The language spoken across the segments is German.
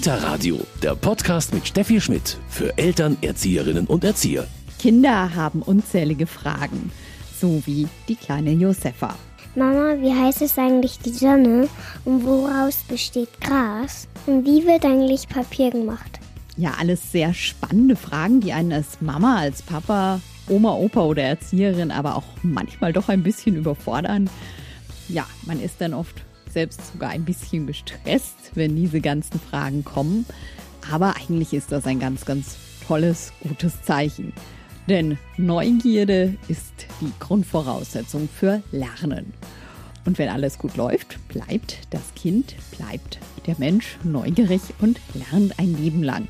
Kita Radio, der Podcast mit Steffi Schmidt für Eltern, Erzieherinnen und Erzieher. Kinder haben unzählige Fragen, so wie die kleine Josefa. Mama, wie heißt es eigentlich die Sonne und woraus besteht Gras? Und wie wird eigentlich Papier gemacht? Ja, alles sehr spannende Fragen, die einen als Mama, als Papa, Oma, Opa oder Erzieherin aber auch manchmal doch ein bisschen überfordern. Ja, man ist dann oft selbst sogar ein bisschen gestresst, wenn diese ganzen Fragen kommen. Aber eigentlich ist das ein ganz, ganz tolles, gutes Zeichen. Denn Neugierde ist die Grundvoraussetzung für Lernen. Und wenn alles gut läuft, bleibt das Kind, bleibt der Mensch neugierig und lernt ein Leben lang.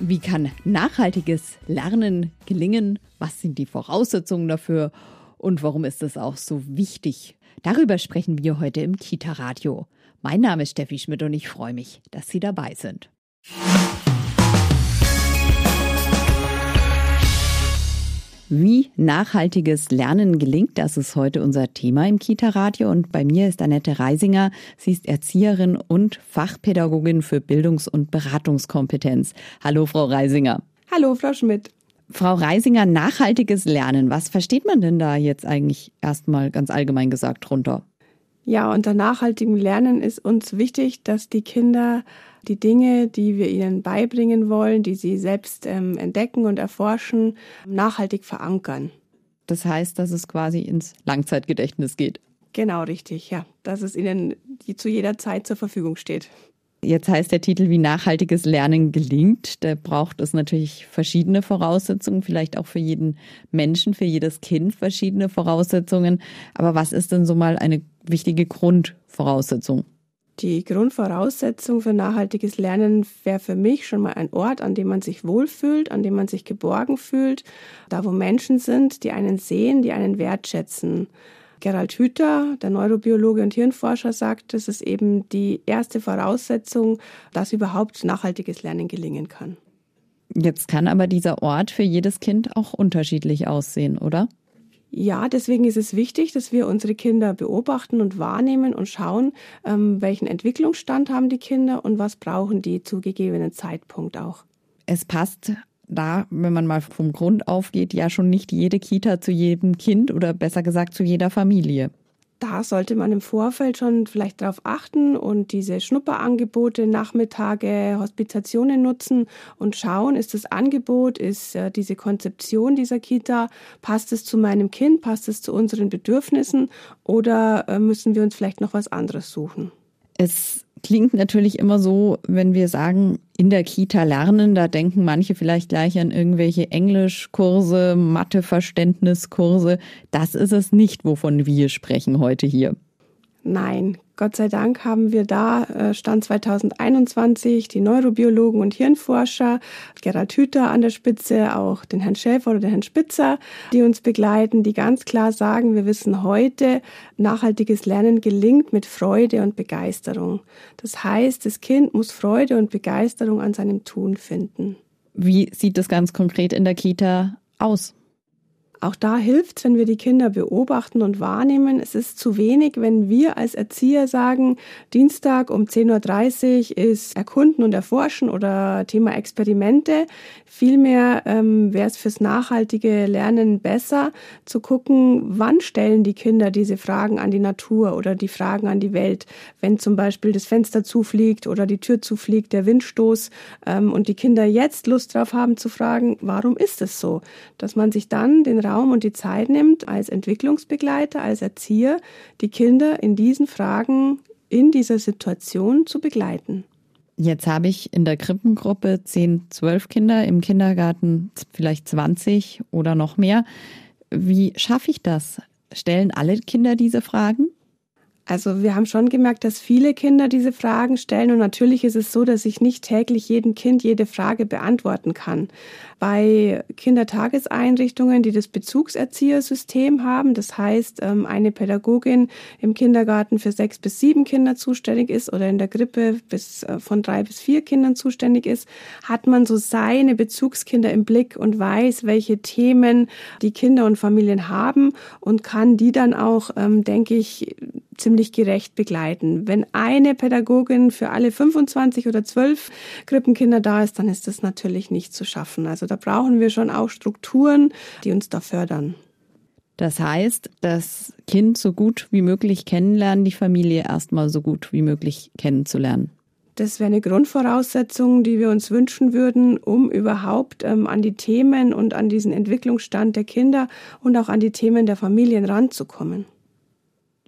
Wie kann nachhaltiges Lernen gelingen? Was sind die Voraussetzungen dafür? Und warum ist es auch so wichtig, Darüber sprechen wir heute im Kita-Radio. Mein Name ist Steffi Schmidt und ich freue mich, dass Sie dabei sind. Wie nachhaltiges Lernen gelingt, das ist heute unser Thema im Kita-Radio. Und bei mir ist Annette Reisinger. Sie ist Erzieherin und Fachpädagogin für Bildungs- und Beratungskompetenz. Hallo, Frau Reisinger. Hallo, Frau Schmidt. Frau Reisinger, nachhaltiges Lernen. Was versteht man denn da jetzt eigentlich erstmal ganz allgemein gesagt drunter? Ja, unter nachhaltigem Lernen ist uns wichtig, dass die Kinder die Dinge, die wir ihnen beibringen wollen, die sie selbst ähm, entdecken und erforschen, nachhaltig verankern. Das heißt, dass es quasi ins Langzeitgedächtnis geht. Genau, richtig, ja. Dass es ihnen zu jeder Zeit zur Verfügung steht. Jetzt heißt der Titel, wie nachhaltiges Lernen gelingt. Da braucht es natürlich verschiedene Voraussetzungen, vielleicht auch für jeden Menschen, für jedes Kind verschiedene Voraussetzungen. Aber was ist denn so mal eine wichtige Grundvoraussetzung? Die Grundvoraussetzung für nachhaltiges Lernen wäre für mich schon mal ein Ort, an dem man sich wohlfühlt, an dem man sich geborgen fühlt, da wo Menschen sind, die einen sehen, die einen wertschätzen. Gerald Hüther, der Neurobiologe und Hirnforscher, sagt, das ist eben die erste Voraussetzung, dass überhaupt nachhaltiges Lernen gelingen kann. Jetzt kann aber dieser Ort für jedes Kind auch unterschiedlich aussehen, oder? Ja, deswegen ist es wichtig, dass wir unsere Kinder beobachten und wahrnehmen und schauen, ähm, welchen Entwicklungsstand haben die Kinder und was brauchen die zu gegebenen Zeitpunkt auch. Es passt da, wenn man mal vom Grund aufgeht, ja schon nicht jede Kita zu jedem Kind oder besser gesagt zu jeder Familie. Da sollte man im Vorfeld schon vielleicht darauf achten und diese Schnupperangebote, Nachmittage, Hospitationen nutzen und schauen, ist das Angebot, ist äh, diese Konzeption dieser Kita, passt es zu meinem Kind, passt es zu unseren Bedürfnissen oder äh, müssen wir uns vielleicht noch was anderes suchen? Es klingt natürlich immer so, wenn wir sagen, in der Kita lernen, da denken manche vielleicht gleich an irgendwelche Englischkurse, Matheverständniskurse. Das ist es nicht, wovon wir sprechen heute hier. Nein, Gott sei Dank haben wir da, äh, Stand 2021, die Neurobiologen und Hirnforscher, Gerald Hüther an der Spitze, auch den Herrn Schäfer oder den Herrn Spitzer, die uns begleiten, die ganz klar sagen, wir wissen heute, nachhaltiges Lernen gelingt mit Freude und Begeisterung. Das heißt, das Kind muss Freude und Begeisterung an seinem Tun finden. Wie sieht das ganz konkret in der Kita aus? Auch da hilft es, wenn wir die Kinder beobachten und wahrnehmen. Es ist zu wenig, wenn wir als Erzieher sagen, Dienstag um 10.30 Uhr ist Erkunden und Erforschen oder Thema Experimente. Vielmehr ähm, wäre es fürs nachhaltige Lernen besser zu gucken, wann stellen die Kinder diese Fragen an die Natur oder die Fragen an die Welt. Wenn zum Beispiel das Fenster zufliegt oder die Tür zufliegt, der Windstoß ähm, und die Kinder jetzt Lust drauf haben zu fragen, warum ist es so? Dass man sich dann den Raum und die Zeit nimmt, als Entwicklungsbegleiter, als Erzieher, die Kinder in diesen Fragen, in dieser Situation zu begleiten. Jetzt habe ich in der Krippengruppe 10, 12 Kinder, im Kindergarten vielleicht 20 oder noch mehr. Wie schaffe ich das? Stellen alle Kinder diese Fragen? Also wir haben schon gemerkt, dass viele Kinder diese Fragen stellen und natürlich ist es so, dass ich nicht täglich jedem Kind jede Frage beantworten kann. Bei Kindertageseinrichtungen, die das Bezugserziehersystem haben, das heißt ähm, eine Pädagogin im Kindergarten für sechs bis sieben Kinder zuständig ist oder in der Grippe bis äh, von drei bis vier Kindern zuständig ist, hat man so seine Bezugskinder im Blick und weiß, welche Themen die Kinder und Familien haben und kann die dann auch, ähm, denke ich, ziemlich gerecht begleiten. Wenn eine Pädagogin für alle 25 oder 12 Krippenkinder da ist, dann ist das natürlich nicht zu schaffen. Also da brauchen wir schon auch Strukturen, die uns da fördern. Das heißt, das Kind so gut wie möglich kennenlernen, die Familie erstmal so gut wie möglich kennenzulernen. Das wäre eine Grundvoraussetzung, die wir uns wünschen würden, um überhaupt ähm, an die Themen und an diesen Entwicklungsstand der Kinder und auch an die Themen der Familien ranzukommen.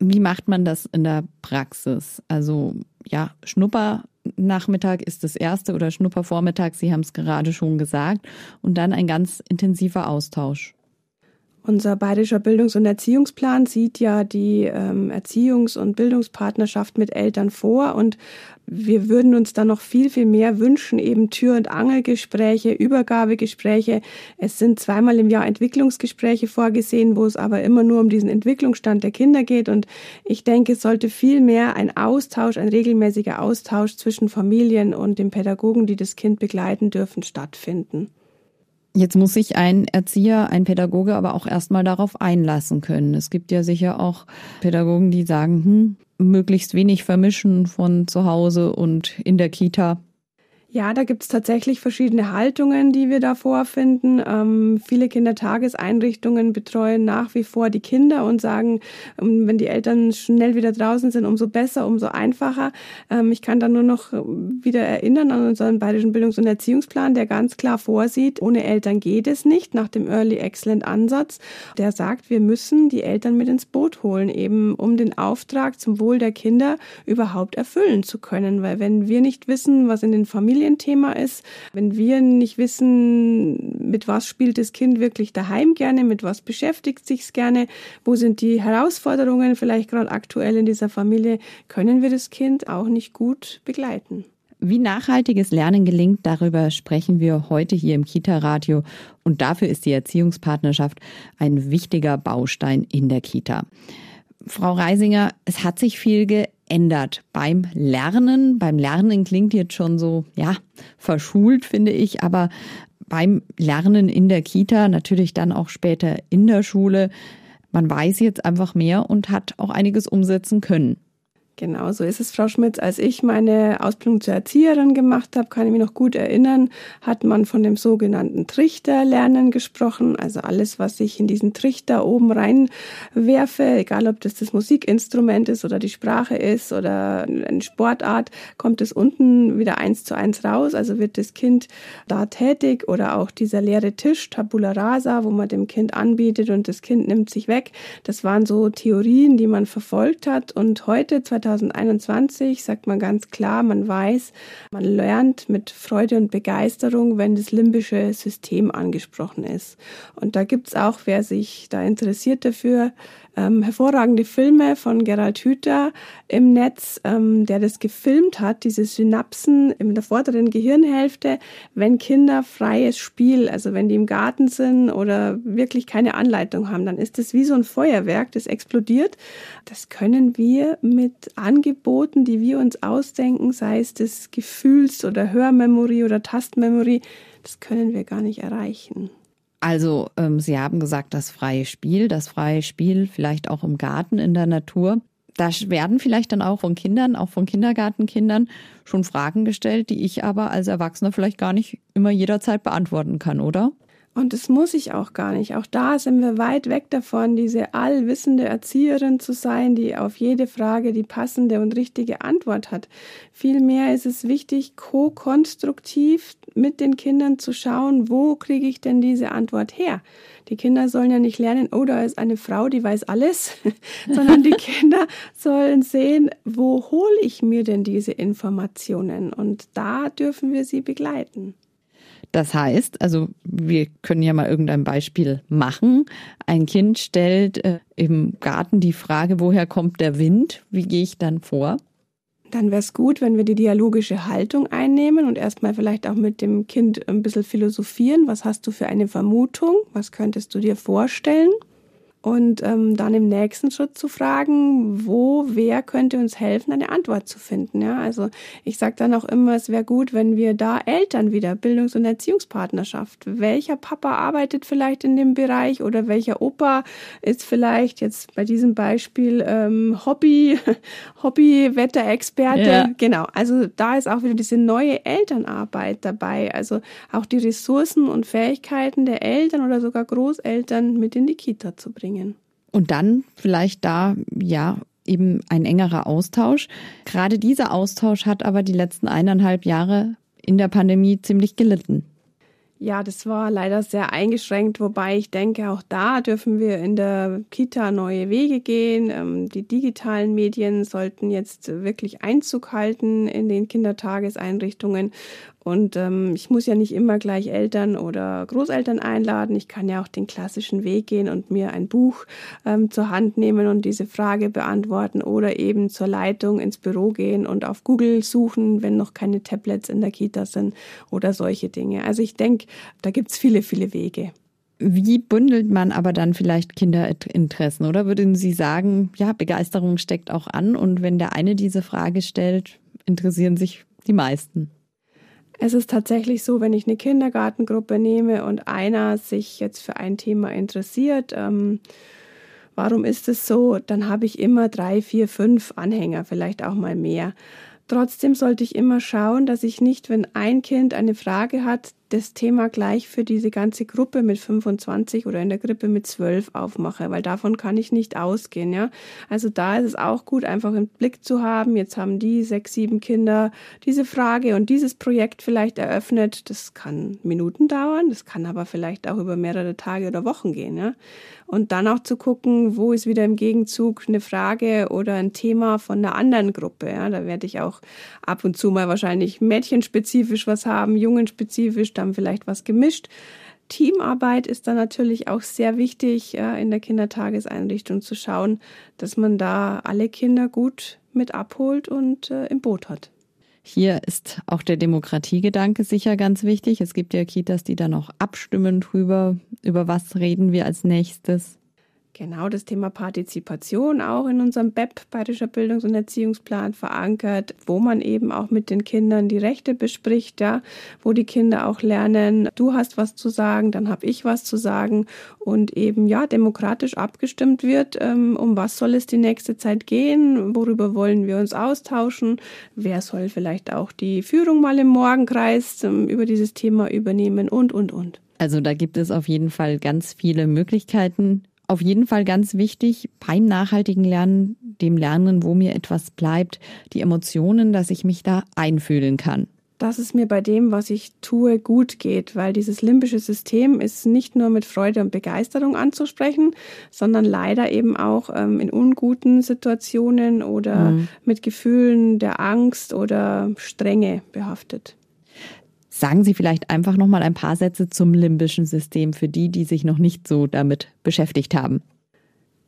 Wie macht man das in der Praxis? Also ja, Schnuppernachmittag ist das erste oder Schnuppervormittag, Sie haben es gerade schon gesagt, und dann ein ganz intensiver Austausch. Unser bayerischer Bildungs- und Erziehungsplan sieht ja die ähm, Erziehungs- und Bildungspartnerschaft mit Eltern vor und wir würden uns da noch viel, viel mehr wünschen, eben Tür- und Angelgespräche, Übergabegespräche. Es sind zweimal im Jahr Entwicklungsgespräche vorgesehen, wo es aber immer nur um diesen Entwicklungsstand der Kinder geht. Und ich denke, es sollte viel mehr ein Austausch, ein regelmäßiger Austausch zwischen Familien und den Pädagogen, die das Kind begleiten dürfen, stattfinden. Jetzt muss sich ein Erzieher, ein Pädagoge aber auch erstmal darauf einlassen können. Es gibt ja sicher auch Pädagogen, die sagen, hm, möglichst wenig vermischen von zu Hause und in der Kita. Ja, da gibt es tatsächlich verschiedene Haltungen, die wir da vorfinden. Ähm, viele Kindertageseinrichtungen betreuen nach wie vor die Kinder und sagen, ähm, wenn die Eltern schnell wieder draußen sind, umso besser, umso einfacher. Ähm, ich kann da nur noch wieder erinnern an unseren Bayerischen Bildungs- und Erziehungsplan, der ganz klar vorsieht, ohne Eltern geht es nicht, nach dem Early Excellent Ansatz. Der sagt, wir müssen die Eltern mit ins Boot holen, eben um den Auftrag zum Wohl der Kinder überhaupt erfüllen zu können. Weil wenn wir nicht wissen, was in den Familien Familienthema ist. Wenn wir nicht wissen, mit was spielt das Kind wirklich daheim gerne, mit was beschäftigt sich's gerne, wo sind die Herausforderungen vielleicht gerade aktuell in dieser Familie, können wir das Kind auch nicht gut begleiten. Wie nachhaltiges Lernen gelingt, darüber sprechen wir heute hier im Kita-Radio. Und dafür ist die Erziehungspartnerschaft ein wichtiger Baustein in der Kita. Frau Reisinger, es hat sich viel geändert beim Lernen. Beim Lernen klingt jetzt schon so, ja, verschult, finde ich, aber beim Lernen in der Kita, natürlich dann auch später in der Schule, man weiß jetzt einfach mehr und hat auch einiges umsetzen können. Genau, so ist es, Frau Schmitz. Als ich meine Ausbildung zur Erzieherin gemacht habe, kann ich mich noch gut erinnern, hat man von dem sogenannten Trichterlernen gesprochen. Also alles, was ich in diesen Trichter oben reinwerfe, egal ob das das Musikinstrument ist oder die Sprache ist oder eine Sportart, kommt es unten wieder eins zu eins raus. Also wird das Kind da tätig oder auch dieser leere Tisch, Tabula Rasa, wo man dem Kind anbietet und das Kind nimmt sich weg. Das waren so Theorien, die man verfolgt hat. Und heute, 2020, 2021 sagt man ganz klar, man weiß, man lernt mit Freude und Begeisterung, wenn das limbische System angesprochen ist. Und da gibt es auch, wer sich da interessiert dafür, ähm, hervorragende Filme von Gerald Hüther im Netz, ähm, der das gefilmt hat, diese Synapsen in der vorderen Gehirnhälfte, wenn Kinder freies Spiel, also wenn die im Garten sind oder wirklich keine Anleitung haben, dann ist das wie so ein Feuerwerk, das explodiert. Das können wir mit Angeboten, die wir uns ausdenken, sei es das Gefühls- oder Hörmemory oder Tastmemory, das können wir gar nicht erreichen. Also ähm, Sie haben gesagt, das freie Spiel, das freie Spiel vielleicht auch im Garten, in der Natur. Da werden vielleicht dann auch von Kindern, auch von Kindergartenkindern schon Fragen gestellt, die ich aber als Erwachsener vielleicht gar nicht immer jederzeit beantworten kann, oder? Und das muss ich auch gar nicht. Auch da sind wir weit weg davon, diese allwissende Erzieherin zu sein, die auf jede Frage die passende und richtige Antwort hat. Vielmehr ist es wichtig, ko-konstruktiv mit den Kindern zu schauen, wo kriege ich denn diese Antwort her? Die Kinder sollen ja nicht lernen, oh, da ist eine Frau, die weiß alles, sondern die Kinder sollen sehen, wo hole ich mir denn diese Informationen? Und da dürfen wir sie begleiten. Das heißt, also wir können ja mal irgendein Beispiel machen. Ein Kind stellt äh, im Garten die Frage, woher kommt der Wind? Wie gehe ich dann vor? Dann wäre es gut, wenn wir die dialogische Haltung einnehmen und erstmal vielleicht auch mit dem Kind ein bisschen philosophieren. Was hast du für eine Vermutung? Was könntest du dir vorstellen? Und ähm, dann im nächsten Schritt zu fragen, wo, wer könnte uns helfen, eine Antwort zu finden. Ja, also ich sage dann auch immer, es wäre gut, wenn wir da Eltern wieder Bildungs- und Erziehungspartnerschaft. Welcher Papa arbeitet vielleicht in dem Bereich oder welcher Opa ist vielleicht jetzt bei diesem Beispiel ähm, Hobby, Hobby-Wetterexperte. Ja. Genau. Also da ist auch wieder diese neue Elternarbeit dabei. Also auch die Ressourcen und Fähigkeiten der Eltern oder sogar Großeltern mit in die Kita zu bringen bringen. Und dann vielleicht da, ja, eben ein engerer Austausch. Gerade dieser Austausch hat aber die letzten eineinhalb Jahre in der Pandemie ziemlich gelitten. Ja, das war leider sehr eingeschränkt, wobei ich denke, auch da dürfen wir in der Kita neue Wege gehen. Ähm, die digitalen Medien sollten jetzt wirklich Einzug halten in den Kindertageseinrichtungen. Und ähm, ich muss ja nicht immer gleich Eltern oder Großeltern einladen. Ich kann ja auch den klassischen Weg gehen und mir ein Buch ähm, zur Hand nehmen und diese Frage beantworten oder eben zur Leitung ins Büro gehen und auf Google suchen, wenn noch keine Tablets in der Kita sind oder solche Dinge. Also ich denke, da gibt's viele, viele Wege. Wie bündelt man aber dann vielleicht Kinderinteressen? Oder würden Sie sagen, ja, Begeisterung steckt auch an und wenn der eine diese Frage stellt, interessieren sich die meisten? Es ist tatsächlich so, wenn ich eine Kindergartengruppe nehme und einer sich jetzt für ein Thema interessiert, ähm, warum ist es so, dann habe ich immer drei, vier, fünf Anhänger, vielleicht auch mal mehr. Trotzdem sollte ich immer schauen, dass ich nicht, wenn ein Kind eine Frage hat, das Thema gleich für diese ganze Gruppe mit 25 oder in der Gruppe mit 12 aufmache, weil davon kann ich nicht ausgehen, ja. Also da ist es auch gut, einfach im Blick zu haben. Jetzt haben die sechs, sieben Kinder diese Frage und dieses Projekt vielleicht eröffnet. Das kann Minuten dauern, das kann aber vielleicht auch über mehrere Tage oder Wochen gehen, ja. Und dann auch zu gucken, wo ist wieder im Gegenzug eine Frage oder ein Thema von einer anderen Gruppe, ja. Da werde ich auch ab und zu mal wahrscheinlich mädchenspezifisch was haben, jungenspezifisch, dann vielleicht was gemischt. Teamarbeit ist dann natürlich auch sehr wichtig äh, in der Kindertageseinrichtung zu schauen, dass man da alle Kinder gut mit abholt und äh, im Boot hat. Hier ist auch der Demokratiegedanke sicher ganz wichtig. Es gibt ja Kitas, die dann auch abstimmen drüber, über was reden wir als nächstes. Genau das Thema Partizipation auch in unserem BEP, Bayerischer Bildungs- und Erziehungsplan, verankert, wo man eben auch mit den Kindern die Rechte bespricht, ja, wo die Kinder auch lernen, du hast was zu sagen, dann habe ich was zu sagen und eben ja demokratisch abgestimmt wird, ähm, um was soll es die nächste Zeit gehen, worüber wollen wir uns austauschen, wer soll vielleicht auch die Führung mal im Morgenkreis ähm, über dieses Thema übernehmen und und und. Also da gibt es auf jeden Fall ganz viele Möglichkeiten, auf jeden Fall ganz wichtig beim nachhaltigen Lernen, dem Lernen, wo mir etwas bleibt, die Emotionen, dass ich mich da einfühlen kann. Dass es mir bei dem, was ich tue, gut geht, weil dieses limbische System ist nicht nur mit Freude und Begeisterung anzusprechen, sondern leider eben auch ähm, in unguten Situationen oder mhm. mit Gefühlen der Angst oder Strenge behaftet. Sagen Sie vielleicht einfach noch mal ein paar Sätze zum limbischen System für die, die sich noch nicht so damit beschäftigt haben.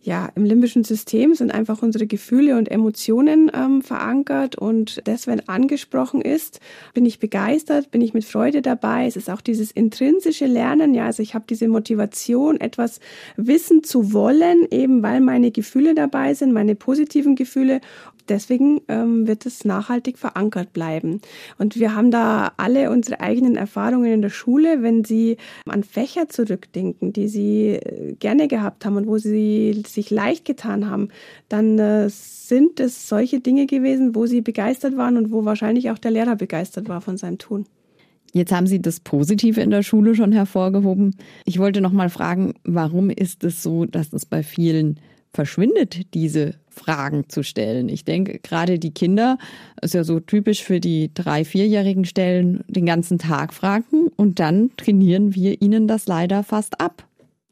Ja, im limbischen System sind einfach unsere Gefühle und Emotionen ähm, verankert und das, wenn angesprochen ist, bin ich begeistert, bin ich mit Freude dabei. Es ist auch dieses intrinsische Lernen, ja, also ich habe diese Motivation, etwas wissen zu wollen, eben weil meine Gefühle dabei sind, meine positiven Gefühle deswegen ähm, wird es nachhaltig verankert bleiben. Und wir haben da alle unsere eigenen Erfahrungen in der Schule, wenn Sie an Fächer zurückdenken, die Sie äh, gerne gehabt haben und wo Sie sich leicht getan haben, dann äh, sind es solche Dinge gewesen, wo Sie begeistert waren und wo wahrscheinlich auch der Lehrer begeistert war von seinem Tun. Jetzt haben Sie das Positive in der Schule schon hervorgehoben. Ich wollte noch mal fragen, warum ist es so, dass es bei vielen verschwindet, diese Fragen zu stellen. Ich denke, gerade die Kinder, ist ja so typisch für die drei-, vierjährigen stellen den ganzen Tag Fragen und dann trainieren wir ihnen das leider fast ab.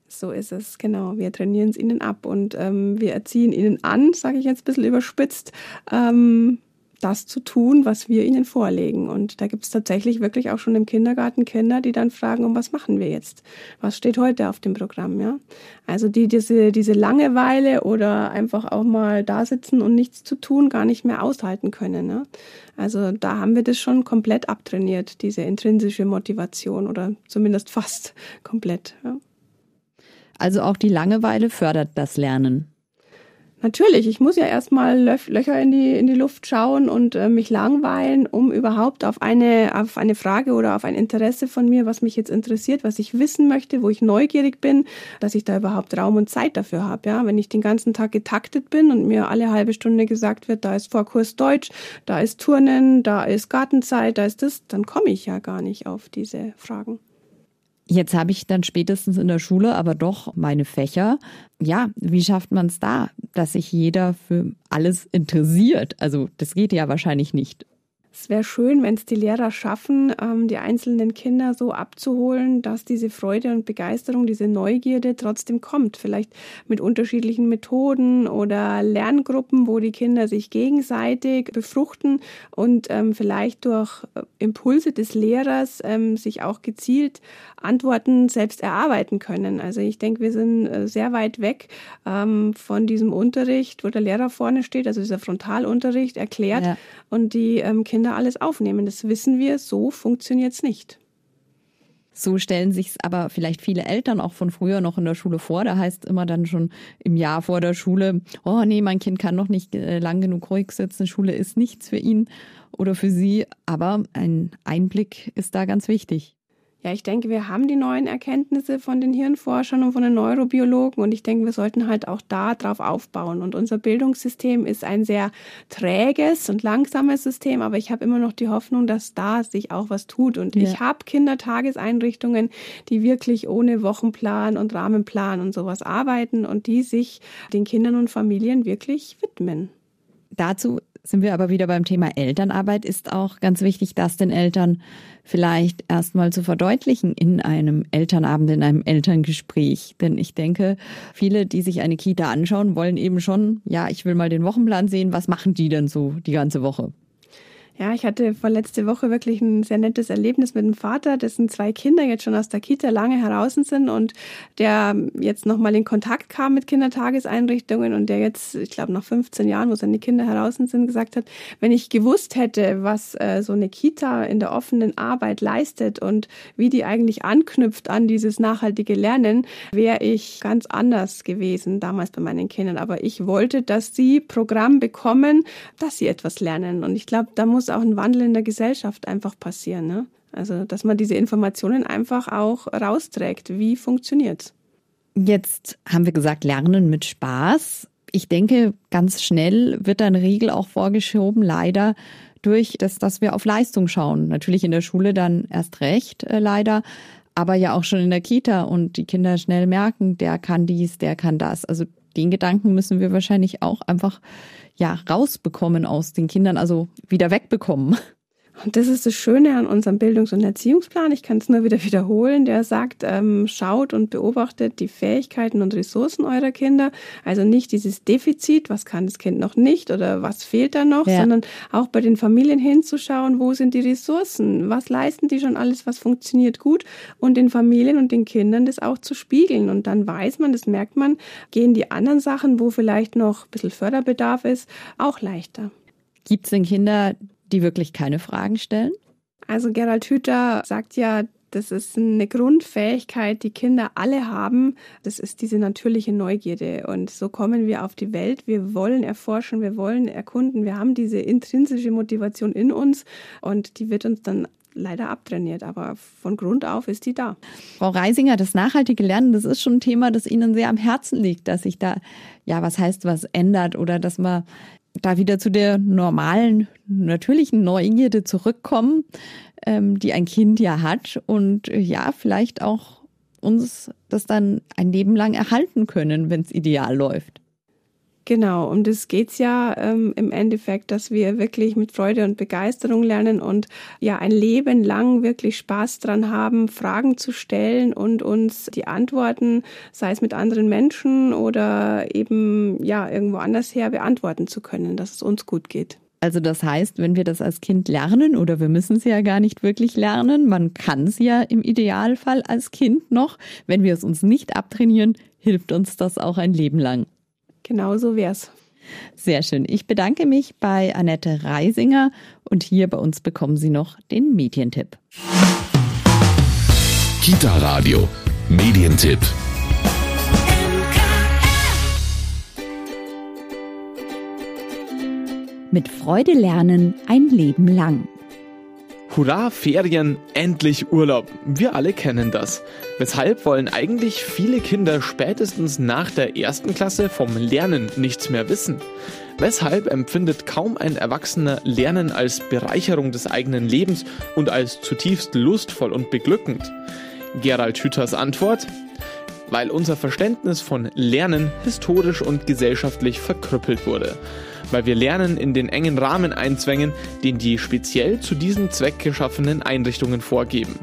So ist es, genau. Wir trainieren es ihnen ab und ähm, wir erziehen ihnen an, sage ich jetzt ein bisschen überspitzt, ähm, das zu tun, was wir ihnen vorlegen. Und da gibt es tatsächlich wirklich auch schon im Kindergarten Kinder, die dann fragen, um was machen wir jetzt? Was steht heute auf dem Programm? Ja, also die diese diese Langeweile oder einfach auch mal da sitzen und nichts zu tun, gar nicht mehr aushalten können. Ne? Also da haben wir das schon komplett abtrainiert, diese intrinsische Motivation oder zumindest fast komplett. Ja. Also auch die Langeweile fördert das Lernen. Natürlich, ich muss ja erstmal Löcher in die, in die Luft schauen und äh, mich langweilen, um überhaupt auf eine, auf eine Frage oder auf ein Interesse von mir, was mich jetzt interessiert, was ich wissen möchte, wo ich neugierig bin, dass ich da überhaupt Raum und Zeit dafür habe. Ja? Wenn ich den ganzen Tag getaktet bin und mir alle halbe Stunde gesagt wird, da ist Vorkurs Deutsch, da ist Turnen, da ist Gartenzeit, da ist das, dann komme ich ja gar nicht auf diese Fragen. Jetzt habe ich dann spätestens in der Schule aber doch meine Fächer. Ja, wie schafft man es da, dass sich jeder für alles interessiert? Also das geht ja wahrscheinlich nicht. Es wäre schön, wenn es die Lehrer schaffen, ähm, die einzelnen Kinder so abzuholen, dass diese Freude und Begeisterung, diese Neugierde trotzdem kommt. Vielleicht mit unterschiedlichen Methoden oder Lerngruppen, wo die Kinder sich gegenseitig befruchten und ähm, vielleicht durch äh, Impulse des Lehrers ähm, sich auch gezielt Antworten selbst erarbeiten können. Also ich denke, wir sind äh, sehr weit weg von diesem Unterricht, wo der Lehrer vorne steht, also dieser Frontalunterricht erklärt ja. und die Kinder Kinder alles aufnehmen. Das wissen wir, so funktioniert es nicht. So stellen sich es aber vielleicht viele Eltern auch von früher noch in der Schule vor. Da heißt immer dann schon im Jahr vor der Schule, oh nee, mein Kind kann noch nicht äh, lang genug ruhig sitzen, Schule ist nichts für ihn oder für sie. Aber ein Einblick ist da ganz wichtig. Ja, ich denke, wir haben die neuen Erkenntnisse von den Hirnforschern und von den Neurobiologen und ich denke, wir sollten halt auch da drauf aufbauen. Und unser Bildungssystem ist ein sehr träges und langsames System, aber ich habe immer noch die Hoffnung, dass da sich auch was tut. Und ja. ich habe Kindertageseinrichtungen, die wirklich ohne Wochenplan und Rahmenplan und sowas arbeiten und die sich den Kindern und Familien wirklich widmen. Dazu sind wir aber wieder beim Thema Elternarbeit, ist auch ganz wichtig, das den Eltern vielleicht erstmal zu verdeutlichen in einem Elternabend, in einem Elterngespräch. Denn ich denke, viele, die sich eine Kita anschauen, wollen eben schon, ja, ich will mal den Wochenplan sehen, was machen die denn so die ganze Woche? Ja, ich hatte vorletzte Woche wirklich ein sehr nettes Erlebnis mit einem Vater, dessen zwei Kinder jetzt schon aus der Kita lange heraus sind und der jetzt nochmal in Kontakt kam mit Kindertageseinrichtungen und der jetzt, ich glaube, nach 15 Jahren, wo seine Kinder heraus sind, gesagt hat, wenn ich gewusst hätte, was äh, so eine Kita in der offenen Arbeit leistet und wie die eigentlich anknüpft an dieses nachhaltige Lernen, wäre ich ganz anders gewesen damals bei meinen Kindern. Aber ich wollte, dass sie Programm bekommen, dass sie etwas lernen. Und ich glaube, da muss auch ein Wandel in der Gesellschaft einfach passieren. Ne? Also, dass man diese Informationen einfach auch rausträgt. Wie funktioniert's? Jetzt haben wir gesagt, Lernen mit Spaß. Ich denke, ganz schnell wird ein Riegel auch vorgeschoben, leider durch das, dass wir auf Leistung schauen. Natürlich in der Schule dann erst recht, äh, leider, aber ja auch schon in der Kita und die Kinder schnell merken, der kann dies, der kann das. Also den Gedanken müssen wir wahrscheinlich auch einfach ja, rausbekommen aus den Kindern, also wieder wegbekommen. Und das ist das Schöne an unserem Bildungs- und Erziehungsplan. Ich kann es nur wieder wiederholen. Der sagt, ähm, schaut und beobachtet die Fähigkeiten und Ressourcen eurer Kinder. Also nicht dieses Defizit, was kann das Kind noch nicht oder was fehlt da noch, ja. sondern auch bei den Familien hinzuschauen, wo sind die Ressourcen, was leisten die schon alles, was funktioniert gut und den Familien und den Kindern das auch zu spiegeln. Und dann weiß man, das merkt man, gehen die anderen Sachen, wo vielleicht noch ein bisschen Förderbedarf ist, auch leichter. Gibt es denn Kinder, die wirklich keine Fragen stellen? Also Gerald Hüther sagt ja, das ist eine Grundfähigkeit, die Kinder alle haben. Das ist diese natürliche Neugierde. Und so kommen wir auf die Welt. Wir wollen erforschen, wir wollen erkunden. Wir haben diese intrinsische Motivation in uns und die wird uns dann leider abtrainiert, aber von Grund auf ist die da. Frau Reisinger, das nachhaltige Lernen, das ist schon ein Thema, das Ihnen sehr am Herzen liegt, dass sich da, ja, was heißt, was ändert oder dass man da wieder zu der normalen, natürlichen Neugierde zurückkommen, ähm, die ein Kind ja hat und äh, ja, vielleicht auch uns das dann ein Leben lang erhalten können, wenn es ideal läuft. Genau, um das geht's ja ähm, im Endeffekt, dass wir wirklich mit Freude und Begeisterung lernen und ja ein Leben lang wirklich Spaß dran haben, Fragen zu stellen und uns die Antworten, sei es mit anderen Menschen oder eben ja irgendwo anders her, beantworten zu können, dass es uns gut geht. Also das heißt, wenn wir das als Kind lernen oder wir müssen es ja gar nicht wirklich lernen, man kann es ja im Idealfall als Kind noch, wenn wir es uns nicht abtrainieren, hilft uns das auch ein Leben lang. Genau so wär's. Sehr schön. Ich bedanke mich bei Annette Reisinger und hier bei uns bekommen Sie noch den Medientipp. Kita Radio Medientipp. Mit Freude lernen ein Leben lang. Hurra, Ferien, endlich Urlaub. Wir alle kennen das. Weshalb wollen eigentlich viele Kinder spätestens nach der ersten Klasse vom Lernen nichts mehr wissen? Weshalb empfindet kaum ein Erwachsener Lernen als Bereicherung des eigenen Lebens und als zutiefst lustvoll und beglückend? Gerald Hüthers Antwort? Weil unser Verständnis von Lernen historisch und gesellschaftlich verkrüppelt wurde weil wir Lernen in den engen Rahmen einzwängen, den die speziell zu diesem Zweck geschaffenen Einrichtungen vorgeben.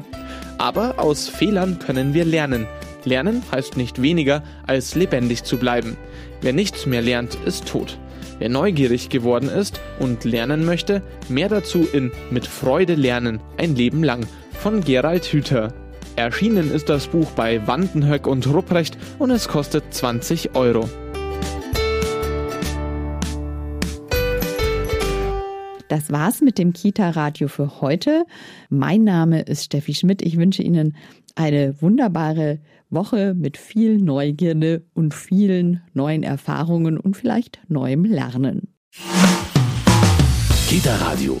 Aber aus Fehlern können wir lernen. Lernen heißt nicht weniger, als lebendig zu bleiben. Wer nichts mehr lernt, ist tot. Wer neugierig geworden ist und lernen möchte, mehr dazu in Mit Freude lernen, ein Leben lang von Gerald Hüther. Erschienen ist das Buch bei Wandenhöck und Rupprecht und es kostet 20 Euro. Das war's mit dem Kita-Radio für heute. Mein Name ist Steffi Schmidt. Ich wünsche Ihnen eine wunderbare Woche mit viel Neugierde und vielen neuen Erfahrungen und vielleicht neuem Lernen. Kita Radio,